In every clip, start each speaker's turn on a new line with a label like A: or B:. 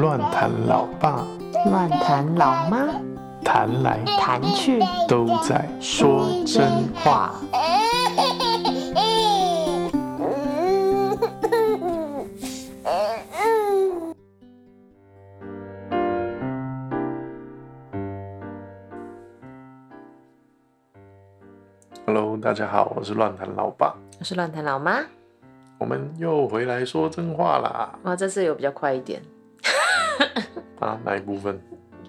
A: 乱弹老爸，
B: 乱弹老妈，
A: 弹来
B: 弹去
A: 都在说真话。大家好，我是乱谈老爸，
B: 我是乱谈老妈。
A: 我们又回来说真话啦。
B: 哇，这次有比较快一点，
A: 啊，哪一部分？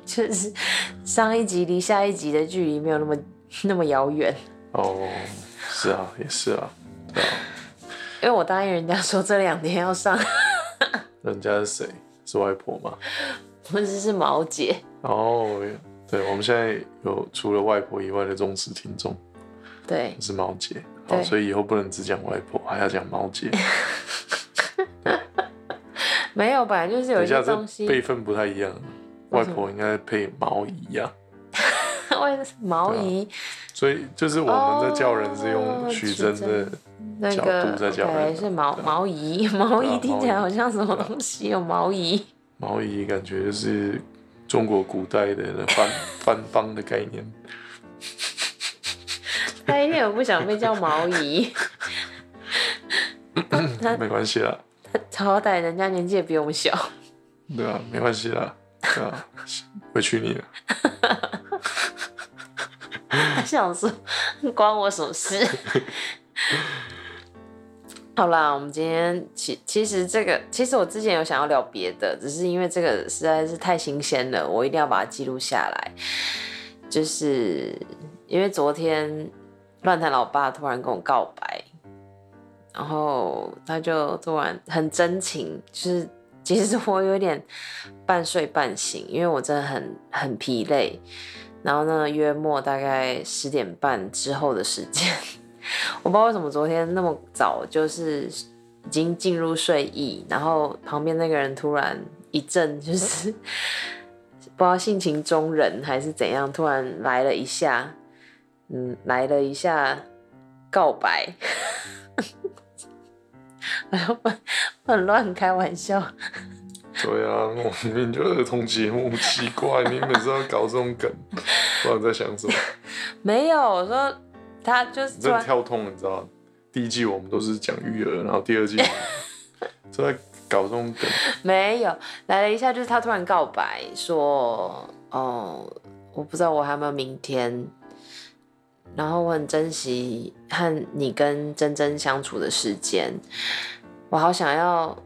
B: 就是上一集离下一集的距离没有那么 那么遥远，
A: 哦，是啊，也是啊，对啊。
B: 因为我答应人家说这两天要上，
A: 人家是谁？是外婆吗？
B: 不是是毛姐，
A: 哦，对，我们现在有除了外婆以外的忠实听众
B: 对。
A: 是毛姐，好，所以以后不能只讲外婆，还要讲毛姐。
B: 没有，本来就是有一些东西，
A: 辈分不太一样，外婆应该配毛姨 呀、
B: 为毛姨。
A: 所以就是我们在叫人是用
B: 哦
A: 许真的角
B: 那个
A: 度在叫人的
B: 是毛毛姨，毛姨听起来好像什么东西有毛姨，
A: 毛姨，感觉就是中国古代的藩藩邦的概念。
B: 他一定很不想被叫毛姨，他
A: 没关系啦，
B: 他好歹人家年纪也比我们小，
A: 对啊，没关系啦，对啊，委屈你了。
B: 他想说关我什么事？好啦，我们今天其其实这个，其实我之前有想要聊别的，只是因为这个实在是太新鲜了，我一定要把它记录下来。就是因为昨天乱弹老爸突然跟我告白，然后他就突然很真情，就是其实我有点半睡半醒，因为我真的很很疲累。然后呢，约莫大概十点半之后的时间，我不知道为什么昨天那么早，就是已经进入睡意，然后旁边那个人突然一阵就是 不知道性情中人还是怎样，突然来了一下，嗯，来了一下告白，我要不很乱开玩笑，
A: 对啊，我明明就儿童节目，奇怪，你每次要搞这种梗，不知道你在想什么。
B: 没有，我说他就是
A: 你真跳痛，你知道吗？第一季我们都是讲育儿，然后第二季 就在搞这种梗。
B: 没有，来了一下，就是他突然告白说：“哦，我不知道我还有没有明天，然后我很珍惜和你跟珍珍相处的时间，我好想要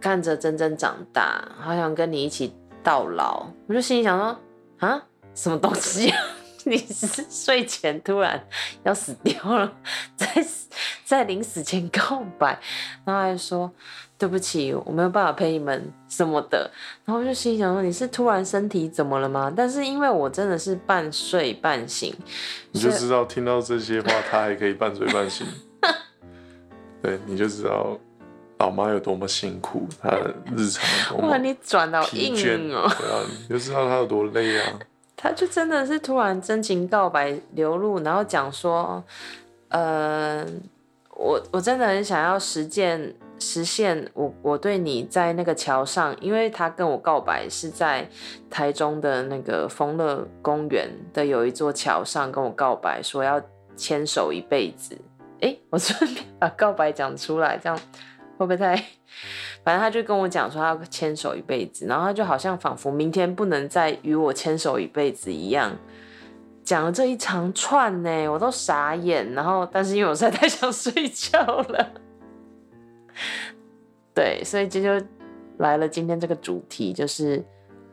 B: 看着珍珍长大，好想跟你一起到老。”我就心里想说：“啊，什么东西、啊？你是睡前突然要死掉了，在在临死前告白，然后还说。”对不起，我没有办法陪你们什么的。然后我就心想说，你是突然身体怎么了吗？但是因为我真的是半睡半醒，
A: 你就知道听到这些话，他还可以半睡半醒。对，你就知道老妈有多么辛苦，她的日常
B: 哇，你转到硬哦。
A: 对啊，你就知道她有多累啊。
B: 他就真的是突然真情告白流露，然后讲说，呃，我我真的很想要实践实现我我对你在那个桥上，因为他跟我告白是在台中的那个丰乐公园的有一座桥上跟我告白，说要牵手一辈子。诶，我顺便把告白讲出来，这样会不会太？反正他就跟我讲说他要牵手一辈子，然后他就好像仿佛明天不能再与我牵手一辈子一样，讲了这一长串呢，我都傻眼。然后，但是因为我实在太想睡觉了，对，所以这就来了今天这个主题，就是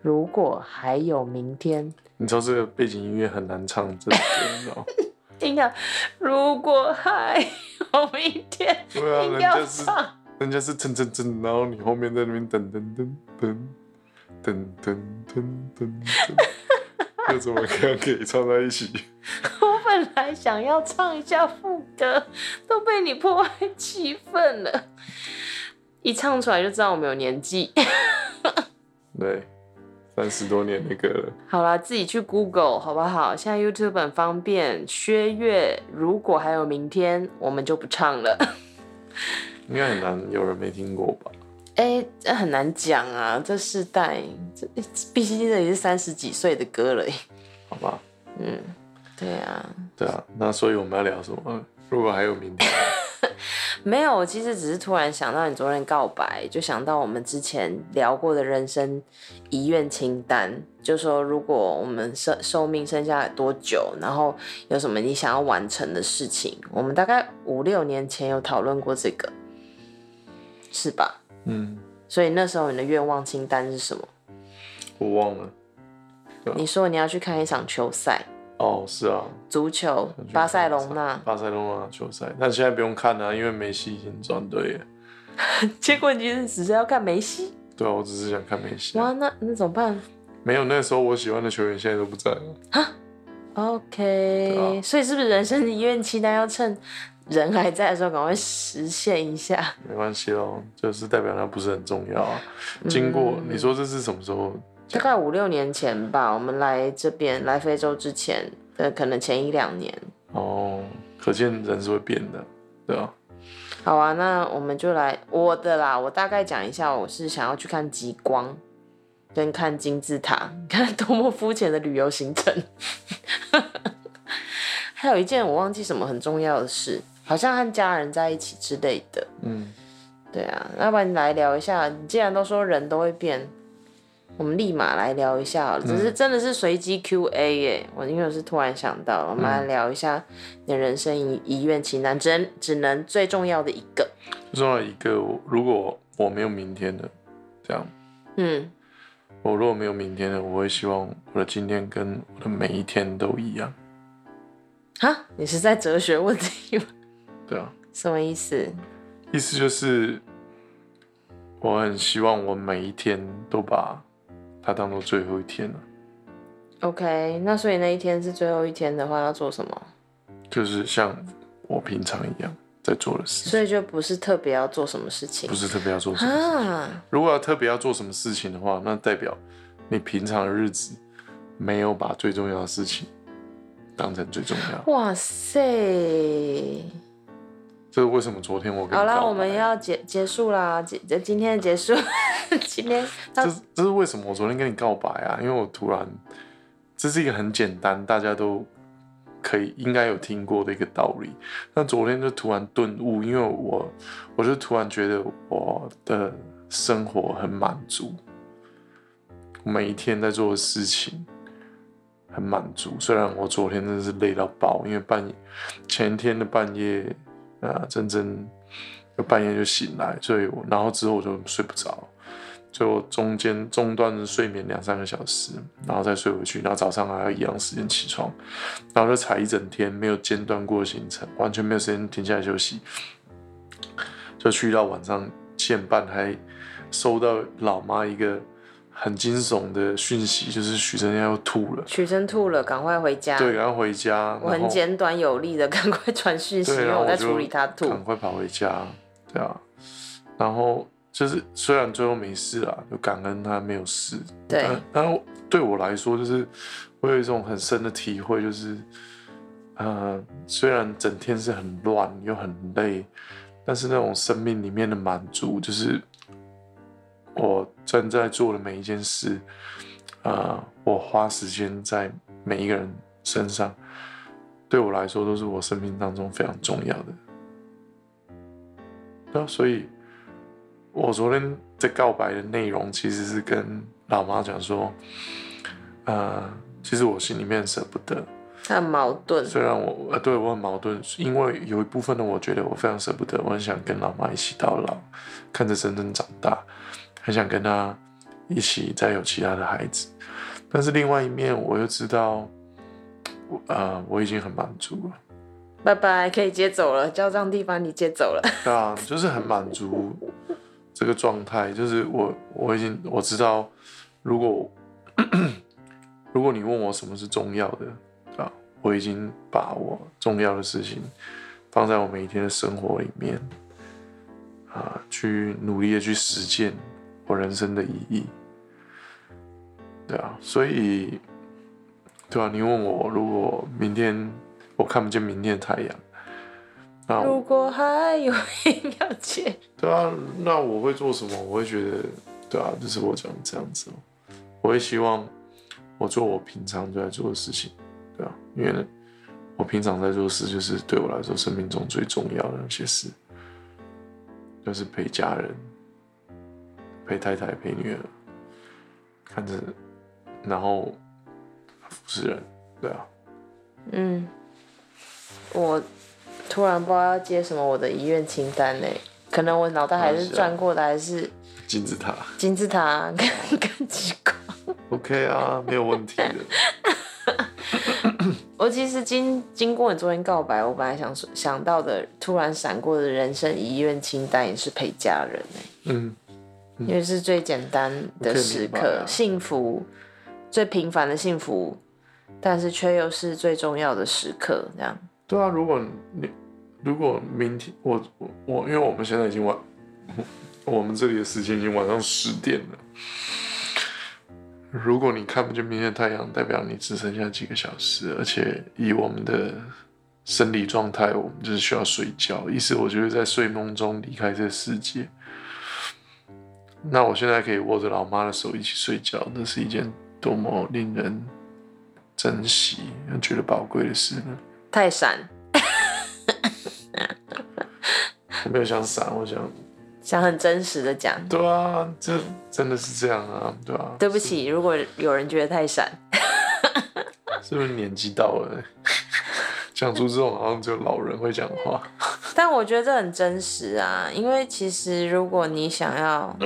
B: 如果还有明天，
A: 你知道这个背景音乐很难唱这首歌，吗？
B: 听到如果还有明天，
A: 对啊，人家是
B: 唱。
A: 人家是噔噔噔，然后你后面在那边噔噔噔噔噔噔噔噔噔，又怎么样可以唱在一起？
B: 我本来想要唱一下副歌，都被你破坏气氛了。一唱出来就知道我们有年纪。
A: 对，三十多年的歌了。
B: 好啦，自己去 Google 好不好？现在 YouTube 很方便。薛岳，如果还有明天，我们就不唱了。
A: 应该很难有人没听过吧？
B: 哎、这很难讲啊，这世代，这毕竟这也是三十几岁的歌了耶。
A: 好吧，
B: 嗯，对啊，
A: 对啊，那所以我们要聊什么？如果还有明天，
B: 没有，我其实只是突然想到你昨天告白，就想到我们之前聊过的人生遗愿清单，就说如果我们寿寿命剩下来多久，然后有什么你想要完成的事情，我们大概五六年前有讨论过这个，是吧？
A: 嗯，
B: 所以那时候你的愿望清单是什么？
A: 我忘了。
B: 你说你要去看一场球赛，
A: 哦，是啊，
B: 足球，巴塞隆纳，
A: 巴塞隆纳球赛，但现在不用看了、因为梅西已经转队了。
B: 结果你只是要看梅西，
A: 对啊，我只是想看梅西啊。
B: 哇，那那怎么办？
A: 没有，那时候我喜欢的球员现在都不在了。
B: 哈 OK，、
A: 啊
B: 所以是不是人生的遗愿期待要趁人还在的时候赶快实现一下？
A: 没关系哦，就是代表它不是很重要啊。经过你说这是什么时候？
B: 大概五六年前吧，我们来这边来非洲之前的可能前一两年。
A: 哦，可见人是会变的，对啊。
B: 好啊，那我们就来我的啦，我大概讲一下，我是想要去看极光。跟看金字塔，看多么肤浅的旅游行程。还有一件我忘记什么很重要的事，好像和家人在一起之类的。
A: 嗯，
B: 对啊，要不然你来聊一下。你既然都说人都会变，我们立马来聊一下好了。只是真的是随机 Q&A 耶，我因为我是突然想到，我们来聊一下你的人生遗遗愿清单，只能只能最重要的一个。
A: 最重要的一个，我如果我没有明天的，这样，
B: 嗯，
A: 我如果没有明天的，我会希望我的今天跟我的每一天都一样，
B: 哈，你是在哲学问题吗？
A: 对啊。
B: 什么意思？
A: 意思就是，我很希望我每一天都把它当做最后一天了
B: ，OK，那所以那一天是最后一天的话，要做什么？
A: 就是像我平常一样在做的事，
B: 所以就不是特别要做什么事情
A: 不是特别要做什么事。
B: 啊？
A: 如果要特别要做什么事情的话，那代表你平常的日子没有把最重要的事情当成最重要。
B: 哇塞！
A: 这是为什么昨天我跟你
B: 好啦，我们要结结束啦，结今天的结束，今天
A: 这这是为什么我昨天跟你告白啊？因为我突然，这是一个很简单，大家都可以应该有听过的一个道理。那昨天就突然顿悟，因为我我就突然觉得我的生活很满足，每一天在做的事情很满足。虽然我昨天真的是累到爆，因为半夜前天的半夜啊，真真就半夜就醒来，所以我然后之后我就睡不着。就中间中断睡眠两三个小时，然后再睡回去，然后早上还要一样时间起床，然后就踩一整天没有间断过行程，完全没有时间停下来休息，就去到晚上七点半还收到老妈一个很惊悚的讯息，就是许真要吐了，
B: 许真吐了，赶快回家。
A: 对，然后回家，
B: 我很
A: 然后
B: 简短有力的，赶快传讯息，因我在处理他吐。
A: 赶快跑回家，对啊，然后就是虽然最后没事啊，就感恩他没有事，
B: 对
A: 但但是对我来说，就是我有一种很深的体会，就是呃，虽然整天是很乱又很累，但是那种生命里面的满足，就是我正在做的每一件事，呃，我花时间在每一个人身上，对我来说都是我生命当中非常重要的。对啊，所以我昨天在告白的内容其实是跟老妈讲说，呃，其实我心里面舍不得，
B: 很矛盾，
A: 虽然我呃对我很矛盾，因为有一部分的我觉得我非常舍不得，我很想跟老妈一起到老，看着真正长大，很想跟他一起再有其他的孩子。但是另外一面，我又知道，我呃我已经很满足了，
B: 拜拜，可以接走了，交账地方你接走了。
A: 对啊，就是很满足这个状态，就是我我已经我知道，如果 如果你问我什么是重要的，对吧？我已经把我重要的事情放在我每一天的生活里面，啊，去努力的去实践我人生的意义，对啊，所以，对啊，你问我如果明天我看不见明天的太阳，那
B: 如果还有人要接，
A: 对啊，那我会做什么？我会觉得，对啊，就是我讲这样子哦。我会希望我做我平常就在做的事情，对啊，因为呢，我平常在做的事就是对我来说生命中最重要的那些事，就是陪家人、陪太太、陪女儿，看着，然后服侍人，对啊，
B: 嗯，我突然不知道要接什么我的遗愿清单呢，可能我脑袋还是转过的还是
A: 金字塔。
B: 金字塔跟 跟极光。
A: ，OK 啊，没有问题的。
B: 我其实经经过你昨天告白，我本来想说想到的，突然闪过的人生遗愿清单也是陪家人哎、
A: 嗯，
B: 因为是最简单的时刻，幸福最平凡的幸福，但是却又是最重要的时刻，这样。
A: 对啊，如果你如果明天我我我，因为我们现在已经晚，我们这里的时间已经晚上十点了。如果你看不见明天的太阳，代表你只剩下几个小时，而且以我们的生理状态，我们就是需要睡觉。意思我觉得在睡梦中离开这个世界。那我现在可以握着老妈的手一起睡觉，那是一件多么令人珍惜、觉得宝贵的事呢？
B: 太闪，
A: 我没有想闪，我想，
B: 想很真实的讲，
A: 对啊，这真的是这样啊，对啊。
B: 对不起，如果有人觉得太闪，
A: 是不是年纪到了，讲出这种好像只有老人会讲话？
B: 但我觉得这很真实啊，因为其实如果你想要，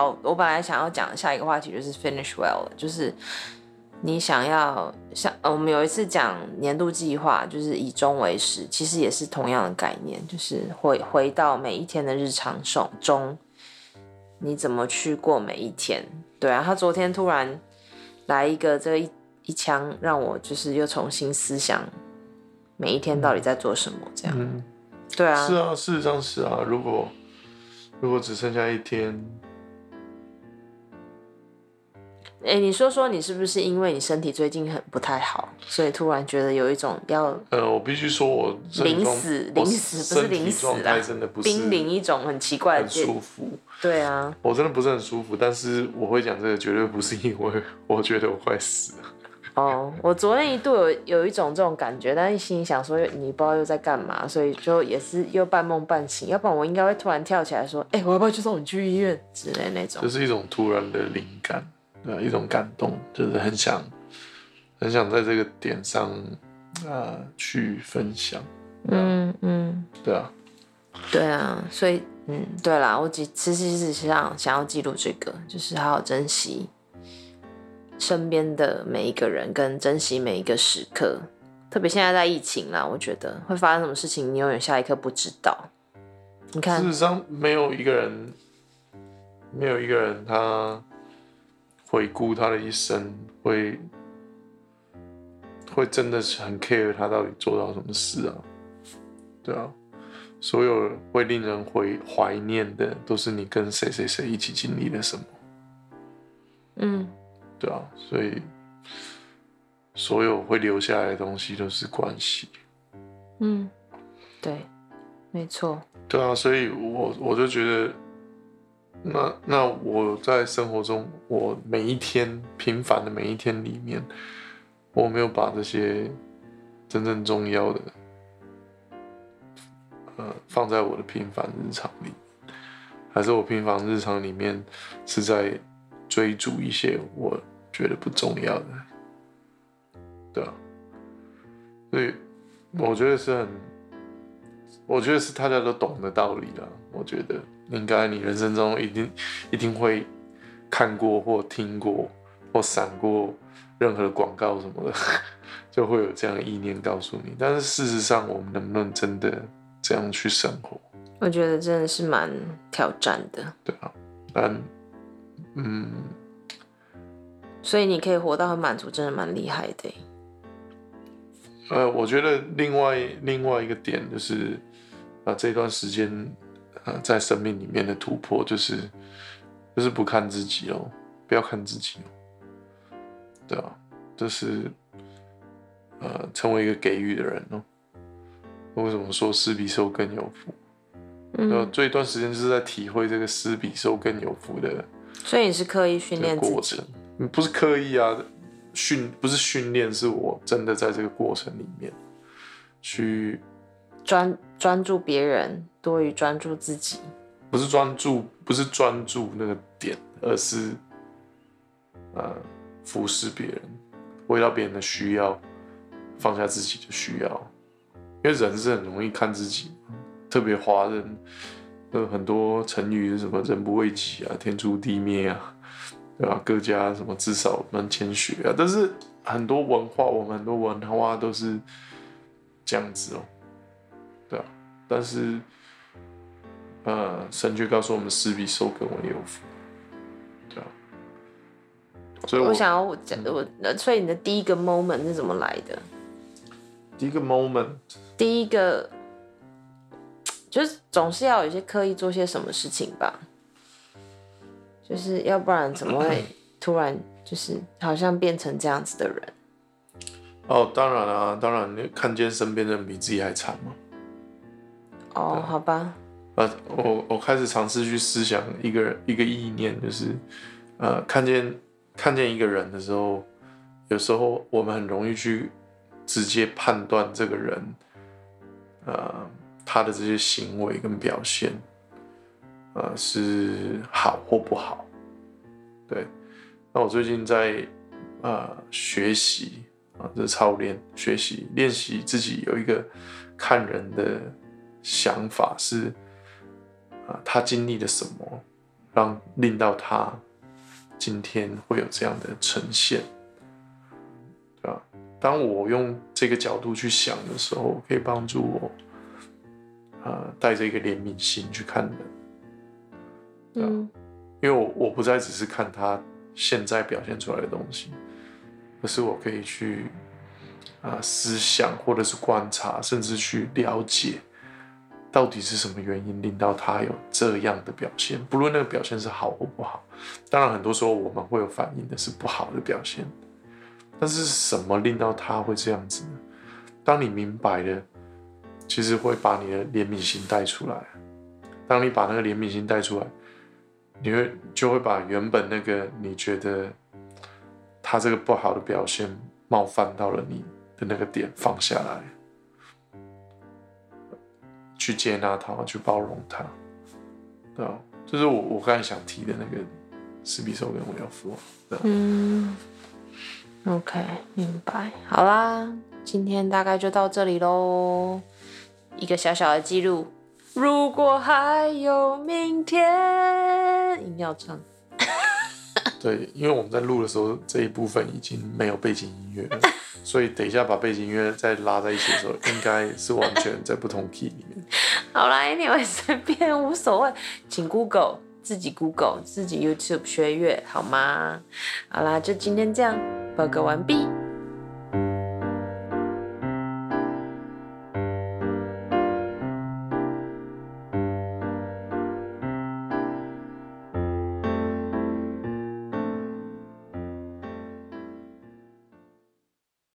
B: 我我本来想要讲下一个话题就是 finish well，就是你想要像呃我们有一次讲年度计划，就是以终为始，其实也是同样的概念，就是回回到每一天的日常中中，你怎么去过每一天？对啊，他昨天突然来一个这一一枪，让我就是又重新思想每一天到底在做什么，这样。
A: 嗯，
B: 对啊，
A: 是啊，事实上是啊。如果如果只剩下一天，
B: 哎、你说说，你是不是因为你身体最近很不太好，所以突然觉得有一种要
A: 呃，我必须说我
B: 临死、临死不是临死
A: 的不是
B: 濒临一种很奇怪的
A: 很
B: 阶
A: 舒服。
B: 对啊，
A: 我真的不是很舒服，但是我会讲这个，绝对不是因为我觉得我快死了。
B: 哦，我昨天一度有有一种这种感觉，但是心里想说你不知道又在干嘛，所以就也是又半梦半醒，要不然我应该会突然跳起来说，哎、我要不要去送你去医院之类那种
A: 这。是一种突然的灵感，一种感动，就是很想很想在这个点上啊、去分享，
B: 嗯嗯，
A: 对啊，
B: 对啊，所以嗯，对啦，我其其实是想想要记录这个，就是好好珍惜身边的每一个人，跟珍惜每一个时刻。特别现在在疫情啦，我觉得会发生什么事情，你永远下一刻不知道。你看
A: 事，实上没有一个人，没有一个人他回顾他的一生会会真的是很 care 他到底做到什么事啊，对啊。所有会令人回怀念的，都是你跟谁谁谁一起经历了什么。
B: 嗯，
A: 对啊，所以所有会留下来的东西都是关系。
B: 嗯，对，没错，
A: 对啊，所以我我就觉得，那那我在生活中，我每一天平凡的每一天里面，我没有把这些真正重要的，呃，放在我的平凡日常里，还是我平凡日常里面是在追逐一些我觉得不重要的，对啊，所以我觉得是很。我觉得是大家都懂的道理啦。我觉得应该你人生中一定一定会看过或听过或闪过任何的广告什么的，就会有这样的意念告诉你。但是事实上，我们能不能真的这样去生活？
B: 我觉得真的是蛮挑战的。
A: 对啊，但嗯，
B: 所以你可以活到很满足，真的蛮厉害的。
A: 呃，我觉得另外另外一个点就是，啊、这段时间呃在生命里面的突破，就是就是不看自己哦，不要看自己哦，对啊，就是呃成为一个给予的人哦，为什么说施比受更有福？呃，
B: 嗯，
A: 这一段时间就是在体会这个施比受更有福的
B: 所以你是刻意训练
A: 过程，，嗯不是刻意啊，训不是训练，是我真的在这个过程里面去，
B: 专专注别人多于专注自己。
A: 不是专注，不是专注那个点，而是呃服侍别人，为到别人的需要，放下自己的需要，因为人是很容易看自己，特别华人，呃很多成语是什么“人不为己”啊，“天诛地灭”啊，对吧？各家什么至少门前雪啊，但是很多文化，我们很多文化都是这样子哦，但是呃，神却告诉我们，施比受更为有福，对啊，所以我
B: 我想要我讲我，呃所以你的第一个 moment 是怎么来的？
A: 第一个 moment，
B: 第一个就是总是要有一些刻意做些什么事情吧，就是要不然怎么会 突然就是好像变成这样子的人？
A: 哦，当然啊，当然，你看见身边的人比自己还惨嘛。
B: 哦，好吧，
A: 呃，我我开始尝试去思想一个人一个意念，就是呃，看见看见一个人的时候，有时候我们很容易去直接判断这个人，呃，他的这些行为跟表现，呃，是好或不好。对，那我最近在呃学习啊，这操练学习练习自己有一个看人的想法是。啊，他经历了什么，让令到他今天会有这样的呈现，对吧？当我用这个角度去想的时候，可以帮助我，呃，带着一个怜悯心去看人，对吧
B: 嗯
A: 因为我我不再只是看他现在表现出来的东西，而是我可以去啊、思想或者是观察，甚至去了解。到底是什么原因令到他有这样的表现？不论那个表现是好或不好，当然很多时候我们会有反应的是不好的表现，但是什么令到他会这样子呢？当你明白了，其实会把你的怜悯心带出来。当你把那个怜悯心带出来，你会就会把原本那个你觉得他这个不好的表现冒犯到了你的那个点放下来。去接纳他，去包容他，对啊，就是我我刚才想提的那个施比手跟我要福，对啊，
B: 嗯，OK，明白。好啦，今天大概就到这里喽，一个小小的记录。如果还有明天，一定要唱。
A: 对，因为我们在录的时候这一部分已经没有背景音乐了，所以等一下把背景音乐再拉在一起的时候，应该是完全在不同 key 里面。
B: 好啦，Anyway，随便无所谓，请 Google 自己 Google 自己 YouTube 学乐好吗？好啦，就今天这样，报告完毕。